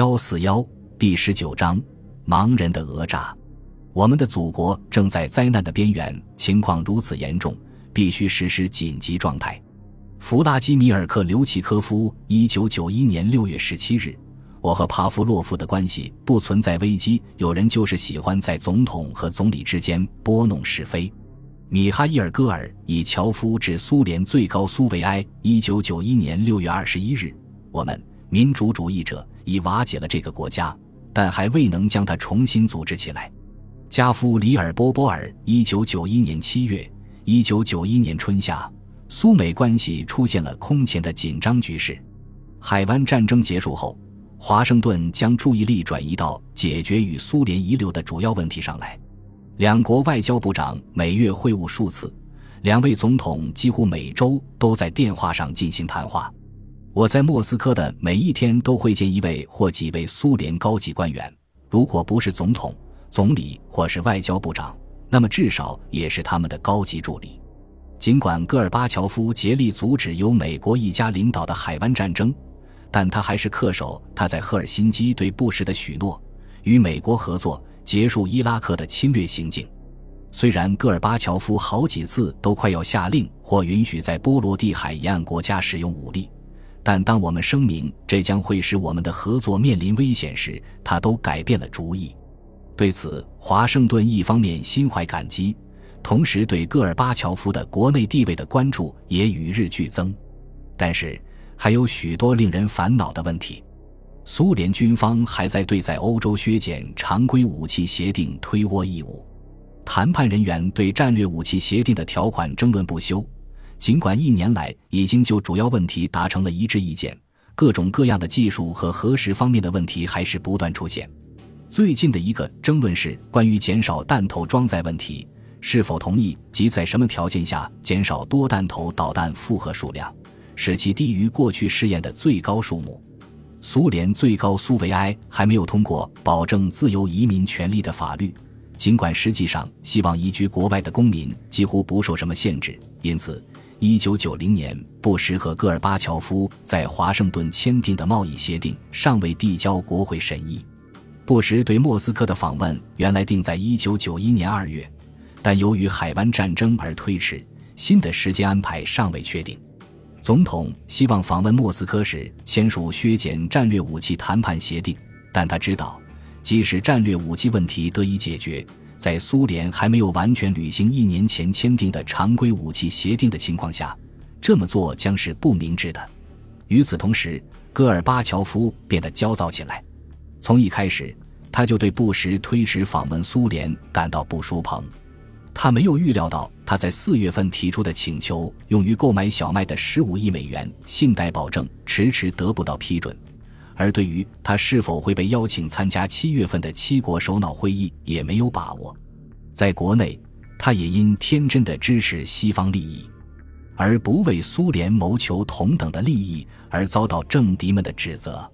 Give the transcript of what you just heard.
幺四幺第十九章：盲人的讹诈。我们的祖国正在灾难的边缘，情况如此严重，必须实施紧急状态。弗拉基米尔·克留奇科夫，一九九一年六月十七日。我和帕夫洛夫的关系不存在危机，有人就是喜欢在总统和总理之间拨弄是非。米哈伊尔·戈尔以樵夫致苏联最高苏维埃，一九九一年六月二十一日。我们民主主义者已瓦解了这个国家，但还未能将它重新组织起来。加夫里尔·波波尔，一九九一年七月，一九九一年春夏，苏美关系出现了空前的紧张局势。海湾战争结束后。华盛顿将注意力转移到解决与苏联遗留的主要问题上来。两国外交部长每月会晤数次，两位总统几乎每周都在电话上进行谈话。我在莫斯科的每一天都会见一位或几位苏联高级官员，如果不是总统、总理或是外交部长，那么至少也是他们的高级助理。尽管戈尔巴乔夫竭力阻止由美国一家领导的海湾战争。但他还是恪守他在赫尔辛基对布什的许诺，与美国合作结束伊拉克的侵略行径。虽然戈尔巴乔夫好几次都快要下令或允许在波罗的海沿岸国家使用武力，但当我们声明这将会使我们的合作面临危险时，他都改变了主意。对此，华盛顿一方面心怀感激，同时对戈尔巴乔夫的国内地位的关注也与日俱增。但是。还有许多令人烦恼的问题。苏联军方还在对在欧洲削减常规武器协定推脱义务，谈判人员对战略武器协定的条款争论不休。尽管一年来已经就主要问题达成了一致意见，各种各样的技术和核实方面的问题还是不断出现。最近的一个争论是关于减少弹头装载问题，是否同意及在什么条件下减少多弹头导弹负荷数量。使其低于过去试验的最高数目。苏联最高苏维埃还没有通过保证自由移民权利的法律，尽管实际上希望移居国外的公民几乎不受什么限制。因此，1990年，布什和戈尔巴乔夫在华盛顿签订的贸易协定尚未递交国会审议。布什对莫斯科的访问原来定在1991年2月，但由于海湾战争而推迟，新的时间安排尚未确定。总统希望访问莫斯科时签署削减战略武器谈判协定，但他知道，即使战略武器问题得以解决，在苏联还没有完全履行一年前签订的常规武器协定的情况下，这么做将是不明智的。与此同时，戈尔巴乔夫变得焦躁起来。从一开始，他就对布什推迟访问苏联感到不舒朋。他没有预料到，他在四月份提出的请求用于购买小麦的十五亿美元信贷保证迟迟得不到批准，而对于他是否会被邀请参加七月份的七国首脑会议也没有把握。在国内，他也因天真的支持西方利益，而不为苏联谋求同等的利益而遭到政敌们的指责。